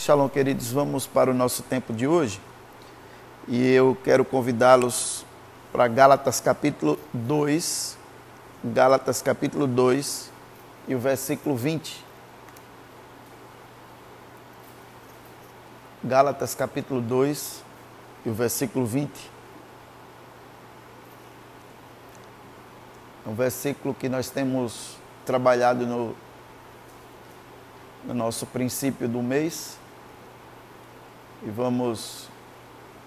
Shalom, queridos, vamos para o nosso tempo de hoje e eu quero convidá-los para Gálatas capítulo 2, Gálatas capítulo 2 e o versículo 20. Gálatas capítulo 2 e o versículo 20. É um versículo que nós temos trabalhado no, no nosso princípio do mês e vamos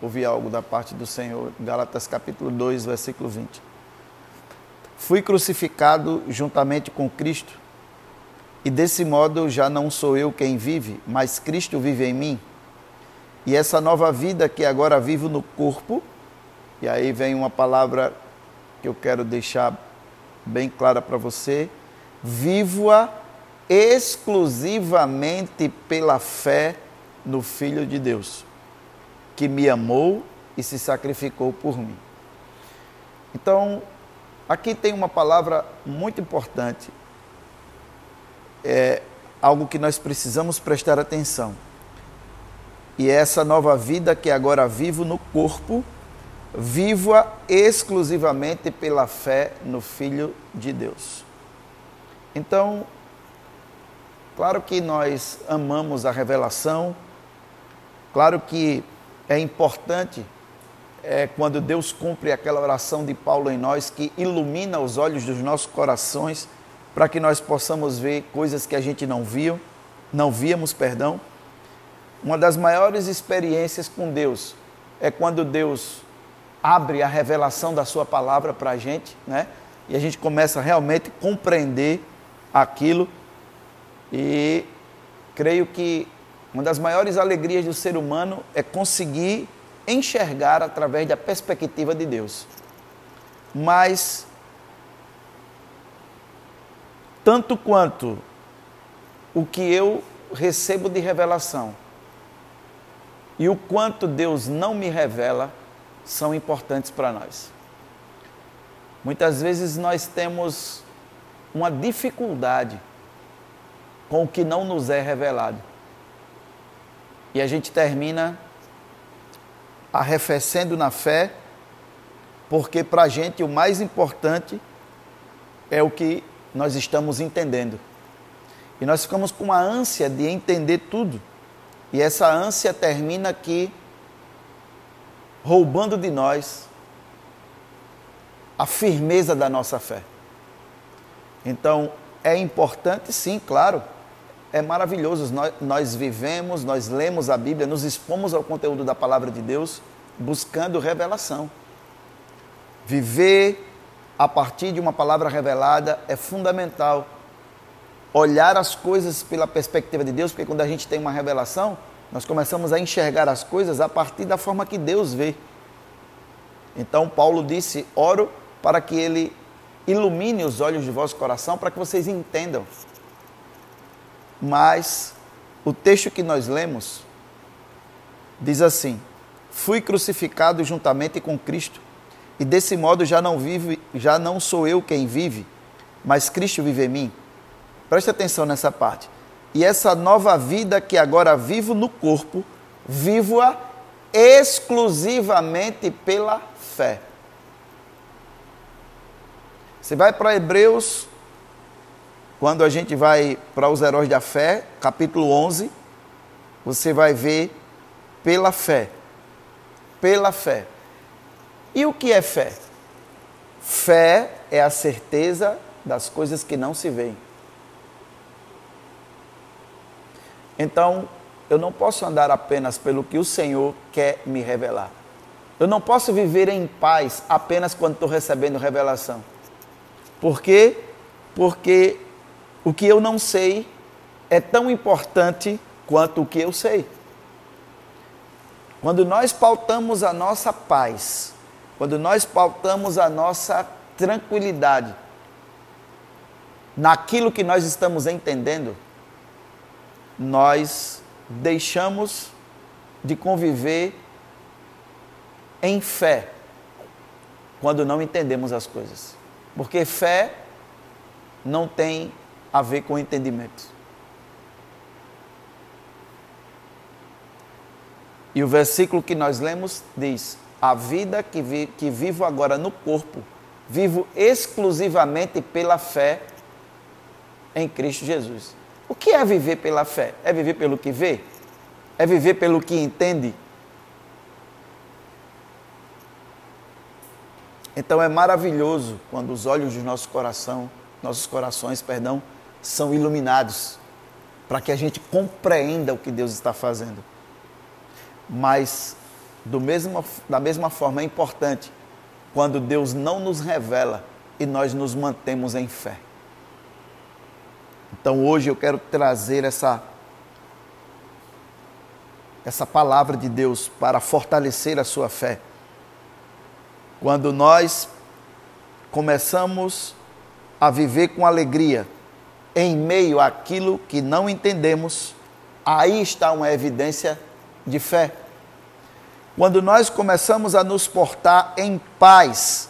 ouvir algo da parte do Senhor. Gálatas capítulo 2, versículo 20. Fui crucificado juntamente com Cristo, e desse modo já não sou eu quem vive, mas Cristo vive em mim. E essa nova vida que agora vivo no corpo, e aí vem uma palavra que eu quero deixar bem clara para você: vivo-a exclusivamente pela fé no Filho de Deus, que me amou e se sacrificou por mim. Então, aqui tem uma palavra muito importante, é algo que nós precisamos prestar atenção. E é essa nova vida que agora vivo no corpo, vivo-a exclusivamente pela fé no Filho de Deus. Então, claro que nós amamos a revelação, Claro que é importante é, quando Deus cumpre aquela oração de Paulo em nós, que ilumina os olhos dos nossos corações, para que nós possamos ver coisas que a gente não viu, não víamos, perdão. Uma das maiores experiências com Deus é quando Deus abre a revelação da sua palavra para a gente, né? E a gente começa realmente a compreender aquilo. E creio que uma das maiores alegrias do ser humano é conseguir enxergar através da perspectiva de Deus. Mas, tanto quanto o que eu recebo de revelação e o quanto Deus não me revela são importantes para nós. Muitas vezes nós temos uma dificuldade com o que não nos é revelado. E a gente termina arrefecendo na fé, porque para a gente o mais importante é o que nós estamos entendendo. E nós ficamos com a ânsia de entender tudo. E essa ânsia termina aqui roubando de nós a firmeza da nossa fé. Então, é importante, sim, claro, é maravilhoso. Nós, nós vivemos, nós lemos a Bíblia, nos expomos ao conteúdo da palavra de Deus, buscando revelação. Viver a partir de uma palavra revelada é fundamental. Olhar as coisas pela perspectiva de Deus, porque quando a gente tem uma revelação, nós começamos a enxergar as coisas a partir da forma que Deus vê. Então, Paulo disse: Oro para que Ele ilumine os olhos de vosso coração, para que vocês entendam mas o texto que nós lemos diz assim: Fui crucificado juntamente com Cristo, e desse modo já não vive, já não sou eu quem vive, mas Cristo vive em mim. Preste atenção nessa parte. E essa nova vida que agora vivo no corpo, vivo-a exclusivamente pela fé. Você vai para Hebreus quando a gente vai para os heróis da fé, capítulo 11, você vai ver pela fé. Pela fé. E o que é fé? Fé é a certeza das coisas que não se veem. Então, eu não posso andar apenas pelo que o Senhor quer me revelar. Eu não posso viver em paz apenas quando estou recebendo revelação. Por quê? Porque o que eu não sei é tão importante quanto o que eu sei. Quando nós pautamos a nossa paz, quando nós pautamos a nossa tranquilidade naquilo que nós estamos entendendo, nós deixamos de conviver em fé quando não entendemos as coisas. Porque fé não tem a ver com entendimento. E o versículo que nós lemos diz: A vida que, vi, que vivo agora no corpo, vivo exclusivamente pela fé em Cristo Jesus. O que é viver pela fé? É viver pelo que vê? É viver pelo que entende? Então é maravilhoso quando os olhos do nosso coração, nossos corações, perdão, são iluminados para que a gente compreenda o que Deus está fazendo. Mas do mesmo, da mesma forma é importante quando Deus não nos revela e nós nos mantemos em fé. Então hoje eu quero trazer essa essa palavra de Deus para fortalecer a sua fé. Quando nós começamos a viver com alegria em meio àquilo que não entendemos, aí está uma evidência de fé. Quando nós começamos a nos portar em paz,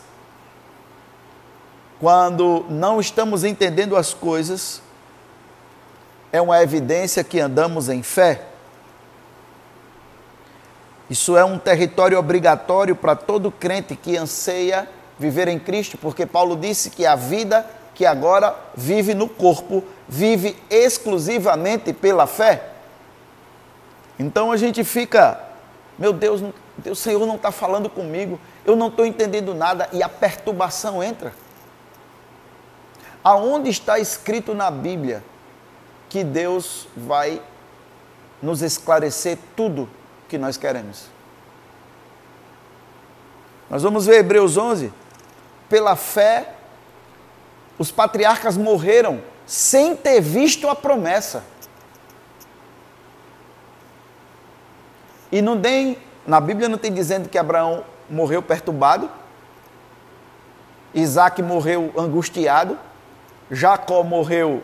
quando não estamos entendendo as coisas, é uma evidência que andamos em fé. Isso é um território obrigatório para todo crente que anseia viver em Cristo, porque Paulo disse que a vida que agora vive no corpo vive exclusivamente pela fé. Então a gente fica, meu Deus, o Senhor não está falando comigo, eu não estou entendendo nada e a perturbação entra. Aonde está escrito na Bíblia que Deus vai nos esclarecer tudo que nós queremos. Nós vamos ver Hebreus 11. Pela fé, os patriarcas morreram sem ter visto a promessa. E não tem, na Bíblia não tem dizendo que Abraão morreu perturbado, Isaac morreu angustiado, Jacó morreu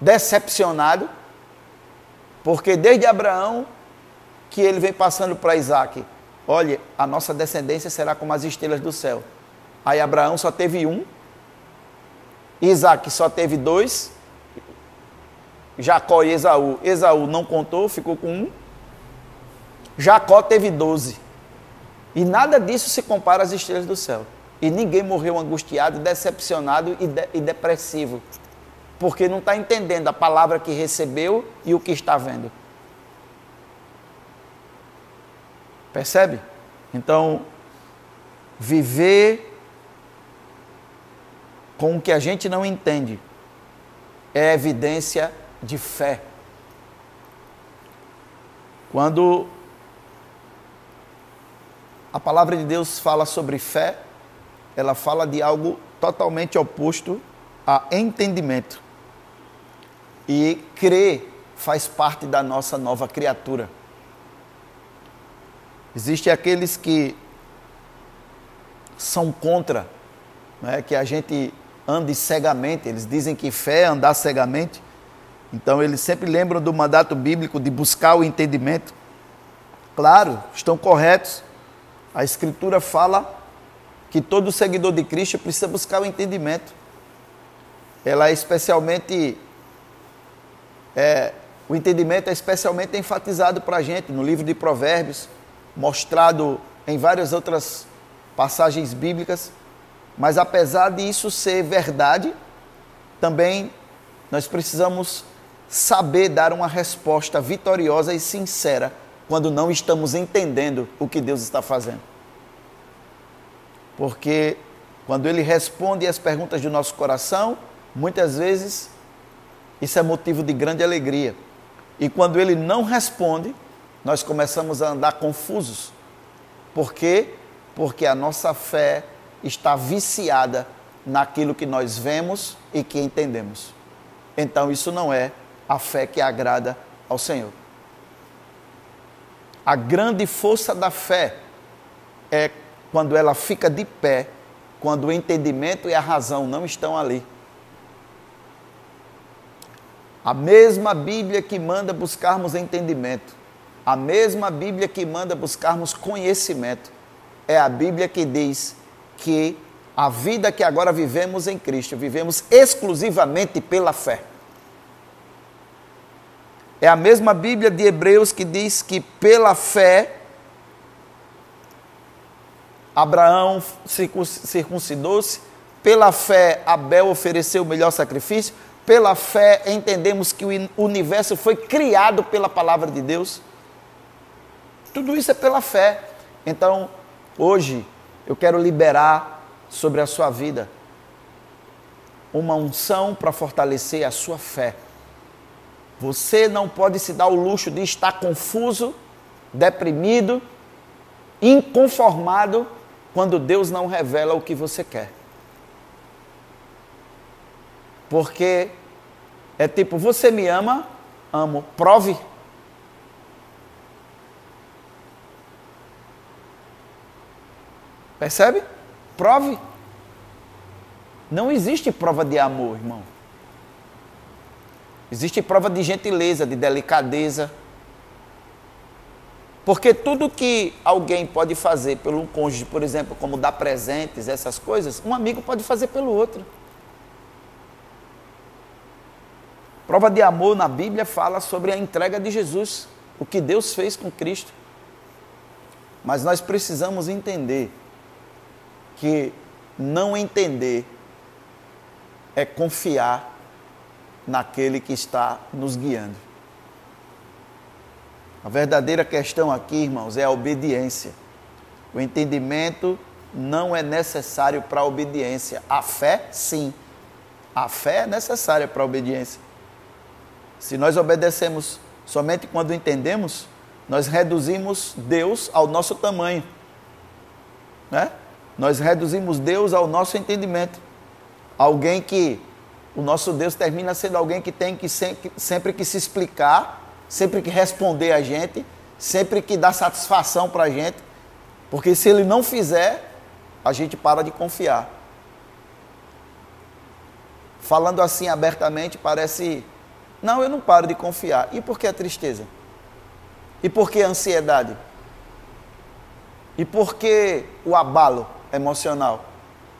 decepcionado, porque desde Abraão que ele vem passando para Isaac, olha, a nossa descendência será como as estrelas do céu. Aí Abraão só teve um, Isaac só teve dois, Jacó e Esaú. Esaú não contou, ficou com um. Jacó teve doze. E nada disso se compara às estrelas do céu. E ninguém morreu angustiado, decepcionado e, de, e depressivo porque não está entendendo a palavra que recebeu e o que está vendo. Percebe? Então, viver com o que a gente não entende é evidência de fé. Quando a palavra de Deus fala sobre fé, ela fala de algo totalmente oposto a entendimento. E crer faz parte da nossa nova criatura. Existem aqueles que são contra, né, que a gente ande cegamente. Eles dizem que fé é andar cegamente. Então eles sempre lembram do mandato bíblico de buscar o entendimento. Claro, estão corretos. A Escritura fala que todo seguidor de Cristo precisa buscar o entendimento. Ela é especialmente é, o entendimento é especialmente enfatizado para a gente no livro de Provérbios, mostrado em várias outras passagens bíblicas. Mas apesar de isso ser verdade, também nós precisamos saber dar uma resposta vitoriosa e sincera quando não estamos entendendo o que Deus está fazendo. Porque quando Ele responde às perguntas do nosso coração, muitas vezes isso é motivo de grande alegria. E quando ele não responde, nós começamos a andar confusos. Por quê? Porque a nossa fé está viciada naquilo que nós vemos e que entendemos. Então, isso não é a fé que agrada ao Senhor. A grande força da fé é quando ela fica de pé, quando o entendimento e a razão não estão ali. A mesma Bíblia que manda buscarmos entendimento, a mesma Bíblia que manda buscarmos conhecimento, é a Bíblia que diz que a vida que agora vivemos em Cristo, vivemos exclusivamente pela fé. É a mesma Bíblia de Hebreus que diz que pela fé Abraão circuncidou-se, pela fé Abel ofereceu o melhor sacrifício, pela fé entendemos que o universo foi criado pela palavra de Deus. Tudo isso é pela fé. Então, hoje eu quero liberar sobre a sua vida uma unção para fortalecer a sua fé. Você não pode se dar o luxo de estar confuso, deprimido, inconformado quando Deus não revela o que você quer. Porque é tipo, você me ama? Amo. Prove. Percebe? Prove. Não existe prova de amor, irmão. Existe prova de gentileza, de delicadeza. Porque tudo que alguém pode fazer pelo cônjuge, por exemplo, como dar presentes, essas coisas, um amigo pode fazer pelo outro. Prova de amor na Bíblia fala sobre a entrega de Jesus, o que Deus fez com Cristo. Mas nós precisamos entender que não entender é confiar naquele que está nos guiando. A verdadeira questão aqui, irmãos, é a obediência. O entendimento não é necessário para a obediência. A fé, sim. A fé é necessária para a obediência. Se nós obedecemos somente quando entendemos, nós reduzimos Deus ao nosso tamanho. Né? Nós reduzimos Deus ao nosso entendimento. Alguém que o nosso Deus termina sendo alguém que tem que sempre, sempre que se explicar, sempre que responder a gente, sempre que dar satisfação para a gente, porque se ele não fizer, a gente para de confiar. Falando assim abertamente, parece. Não, eu não paro de confiar. E por que a tristeza? E por que a ansiedade? E por que o abalo emocional?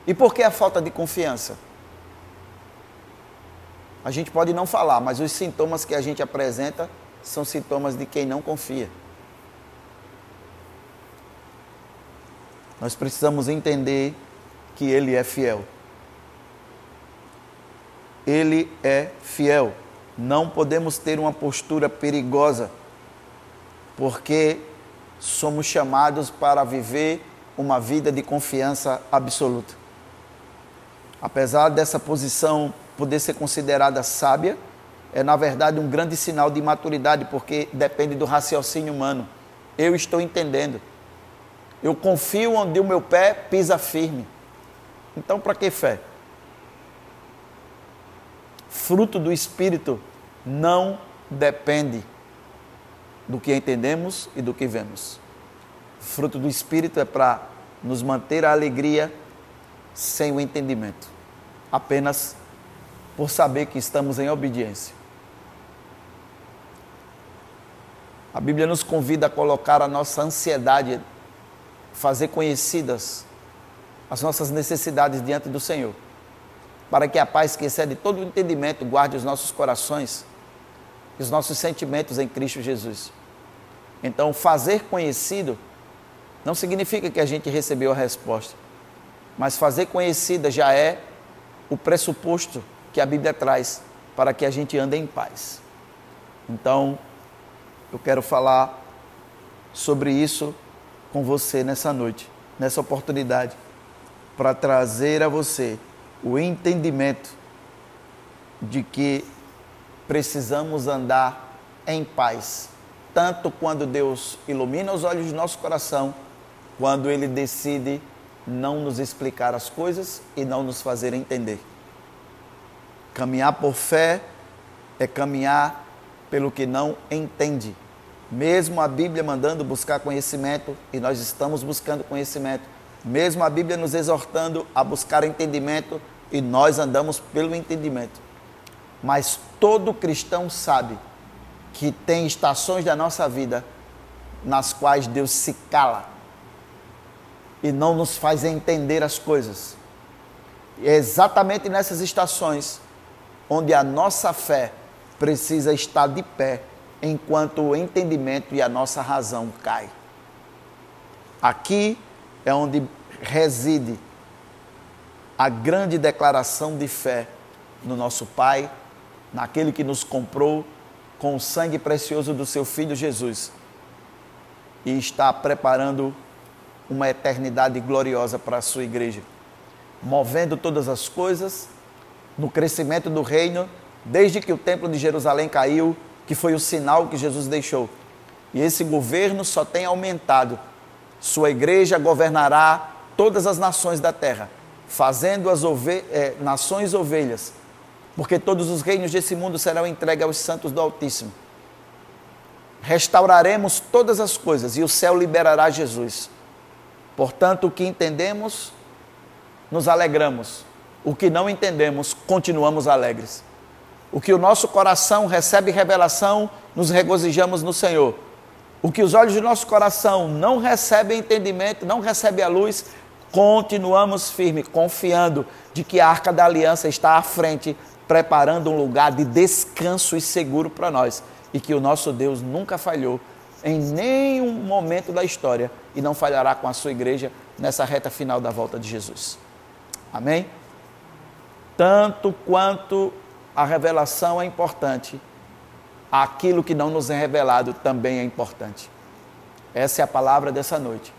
E por que a falta de confiança? A gente pode não falar, mas os sintomas que a gente apresenta são sintomas de quem não confia. Nós precisamos entender que Ele é fiel. Ele é fiel. Não podemos ter uma postura perigosa, porque somos chamados para viver uma vida de confiança absoluta. Apesar dessa posição poder ser considerada sábia, é na verdade um grande sinal de maturidade, porque depende do raciocínio humano. Eu estou entendendo. Eu confio onde o meu pé pisa firme. Então, para que fé? Fruto do Espírito não depende do que entendemos e do que vemos. Fruto do Espírito é para nos manter a alegria sem o entendimento, apenas por saber que estamos em obediência. A Bíblia nos convida a colocar a nossa ansiedade, fazer conhecidas as nossas necessidades diante do Senhor, para que a paz que excede todo o entendimento guarde os nossos corações e os nossos sentimentos em Cristo Jesus. Então, fazer conhecido não significa que a gente recebeu a resposta, mas fazer conhecida já é o pressuposto que a Bíblia traz para que a gente ande em paz. Então, eu quero falar sobre isso com você nessa noite, nessa oportunidade, para trazer a você o entendimento de que precisamos andar em paz, tanto quando Deus ilumina os olhos do nosso coração, quando Ele decide não nos explicar as coisas e não nos fazer entender. Caminhar por fé é caminhar pelo que não entende. Mesmo a Bíblia mandando buscar conhecimento, e nós estamos buscando conhecimento, mesmo a Bíblia nos exortando a buscar entendimento, e nós andamos pelo entendimento. Mas todo cristão sabe que tem estações da nossa vida nas quais Deus se cala e não nos faz entender as coisas. E é exatamente nessas estações onde a nossa fé precisa estar de pé enquanto o entendimento e a nossa razão cai. Aqui é onde reside a grande declaração de fé no nosso Pai, naquele que nos comprou com o sangue precioso do seu Filho Jesus e está preparando uma eternidade gloriosa para a sua igreja, movendo todas as coisas no crescimento do reino, desde que o templo de Jerusalém caiu, que foi o sinal que Jesus deixou. E esse governo só tem aumentado. Sua igreja governará todas as nações da terra, fazendo as ove é, nações ovelhas, porque todos os reinos desse mundo serão entregues aos santos do Altíssimo. Restauraremos todas as coisas e o céu liberará Jesus. Portanto, o que entendemos, nos alegramos. O que não entendemos, continuamos alegres. O que o nosso coração recebe revelação, nos regozijamos no Senhor. O que os olhos do nosso coração não recebem entendimento, não recebem a luz, continuamos firmes, confiando de que a arca da aliança está à frente, preparando um lugar de descanso e seguro para nós. E que o nosso Deus nunca falhou em nenhum momento da história e não falhará com a sua igreja nessa reta final da volta de Jesus. Amém? Tanto quanto a revelação é importante, aquilo que não nos é revelado também é importante. Essa é a palavra dessa noite.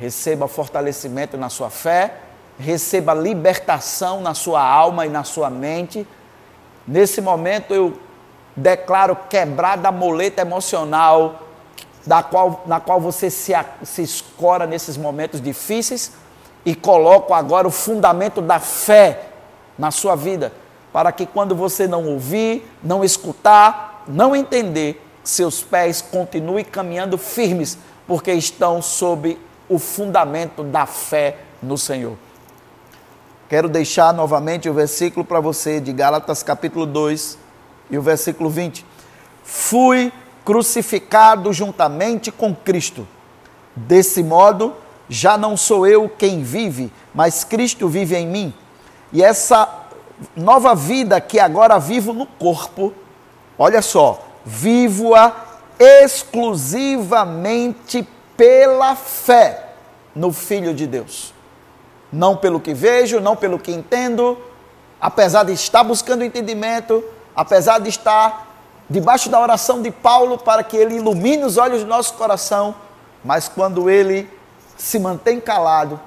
Receba fortalecimento na sua fé, receba libertação na sua alma e na sua mente. Nesse momento eu declaro quebrada a moleta emocional da qual, na qual você se, se escora nesses momentos difíceis e coloco agora o fundamento da fé na sua vida, para que quando você não ouvir, não escutar, não entender, seus pés continuem caminhando firmes, porque estão sob o fundamento da fé no Senhor. Quero deixar novamente o versículo para você de Gálatas capítulo 2 e o versículo 20. Fui crucificado juntamente com Cristo. Desse modo, já não sou eu quem vive, mas Cristo vive em mim. E essa nova vida que agora vivo no corpo, olha só, vivo-a exclusivamente pela fé no Filho de Deus. Não pelo que vejo, não pelo que entendo, apesar de estar buscando entendimento, apesar de estar debaixo da oração de Paulo para que ele ilumine os olhos do nosso coração, mas quando ele se mantém calado,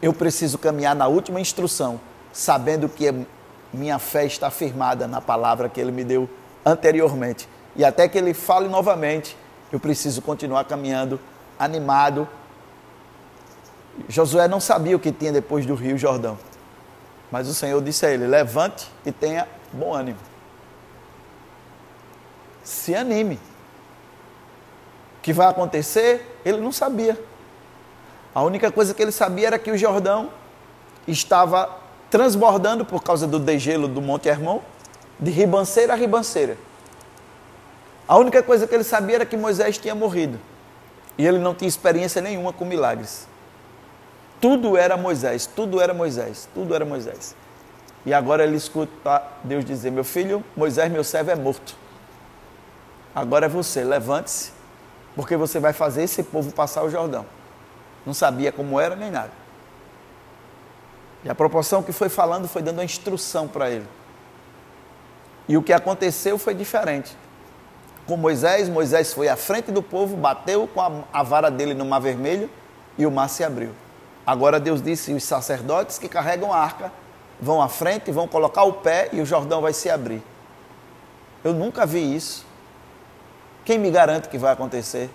eu preciso caminhar na última instrução, sabendo que minha fé está firmada na palavra que ele me deu anteriormente. E até que ele fale novamente, eu preciso continuar caminhando animado. Josué não sabia o que tinha depois do Rio Jordão. Mas o Senhor disse a ele: levante e tenha bom ânimo se anime. O que vai acontecer, ele não sabia. A única coisa que ele sabia era que o Jordão estava transbordando por causa do degelo do Monte Hermon, de ribanceira a ribanceira. A única coisa que ele sabia era que Moisés tinha morrido. E ele não tinha experiência nenhuma com milagres. Tudo era Moisés, tudo era Moisés, tudo era Moisés. E agora ele escuta Deus dizer: Meu filho, Moisés, meu servo, é morto. Agora é você, levante-se, porque você vai fazer esse povo passar o Jordão. Não sabia como era nem nada. E a proporção que foi falando foi dando a instrução para ele. E o que aconteceu foi diferente. Com Moisés, Moisés foi à frente do povo, bateu com a, a vara dele no mar vermelho e o mar se abriu. Agora Deus disse: os sacerdotes que carregam a arca vão à frente, vão colocar o pé e o Jordão vai se abrir. Eu nunca vi isso. Quem me garante que vai acontecer?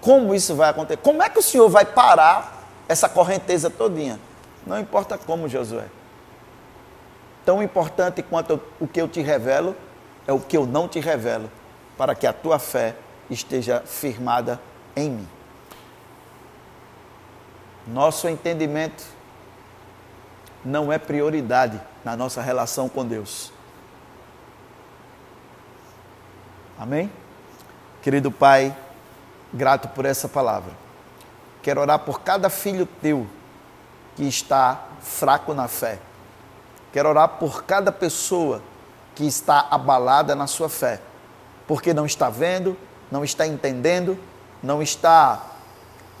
Como isso vai acontecer? Como é que o Senhor vai parar essa correnteza todinha? Não importa como, Josué. Tão importante quanto o que eu te revelo é o que eu não te revelo, para que a tua fé esteja firmada em mim. Nosso entendimento não é prioridade na nossa relação com Deus. Amém? Querido Pai, grato por essa palavra. Quero orar por cada filho teu que está fraco na fé. Quero orar por cada pessoa que está abalada na sua fé. porque não está vendo, não está entendendo, não está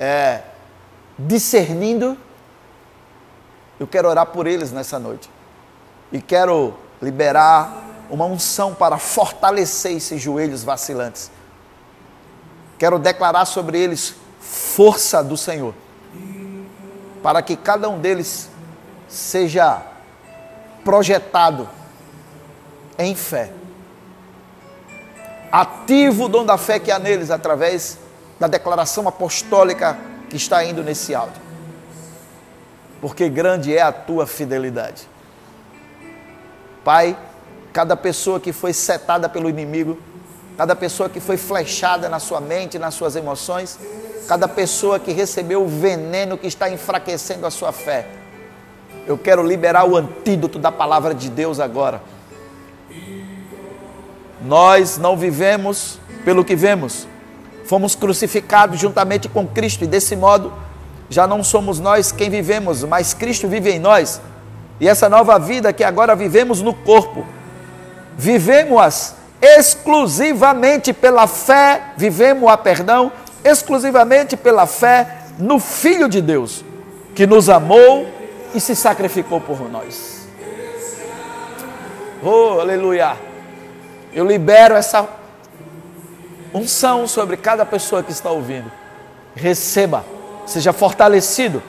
é, discernindo. Eu quero orar por eles nessa noite e quero liberar uma unção para fortalecer esses joelhos vacilantes. Quero declarar sobre eles força do Senhor, para que cada um deles seja projetado em fé. Ativo o dom da fé que há neles através da declaração apostólica que está indo nesse áudio. Porque grande é a tua fidelidade. Pai, cada pessoa que foi setada pelo inimigo, cada pessoa que foi flechada na sua mente, nas suas emoções, cada pessoa que recebeu o veneno que está enfraquecendo a sua fé. Eu quero liberar o antídoto da palavra de Deus agora. Nós não vivemos pelo que vemos, fomos crucificados juntamente com Cristo e desse modo já não somos nós quem vivemos, mas Cristo vive em nós. E essa nova vida que agora vivemos no corpo, vivemos exclusivamente pela fé, vivemos a perdão, exclusivamente pela fé no Filho de Deus, que nos amou e se sacrificou por nós. Oh, aleluia! Eu libero essa unção sobre cada pessoa que está ouvindo. Receba, seja fortalecido.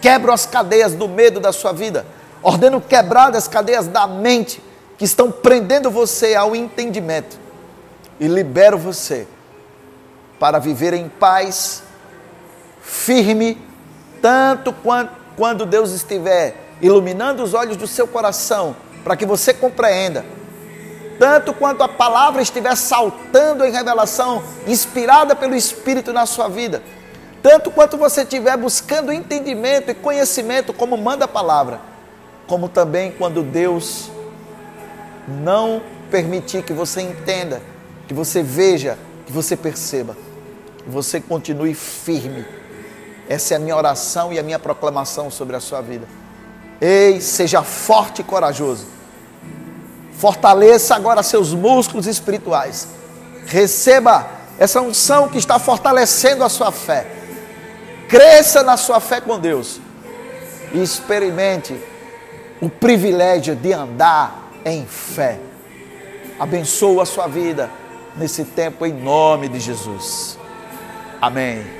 Quebra as cadeias do medo da sua vida. Ordeno quebrar as cadeias da mente que estão prendendo você ao entendimento. E libero você para viver em paz, firme, tanto quanto quando Deus estiver iluminando os olhos do seu coração, para que você compreenda, tanto quanto a palavra estiver saltando em revelação, inspirada pelo Espírito na sua vida, tanto quanto você estiver buscando entendimento e conhecimento, como manda a palavra, como também quando Deus não permitir que você entenda, que você veja, que você perceba, que você continue firme. Essa é a minha oração e a minha proclamação sobre a sua vida. Ei, seja forte e corajoso. Fortaleça agora seus músculos espirituais. Receba essa unção que está fortalecendo a sua fé. Cresça na sua fé com Deus. E experimente o privilégio de andar em fé. Abençoa a sua vida nesse tempo em nome de Jesus. Amém.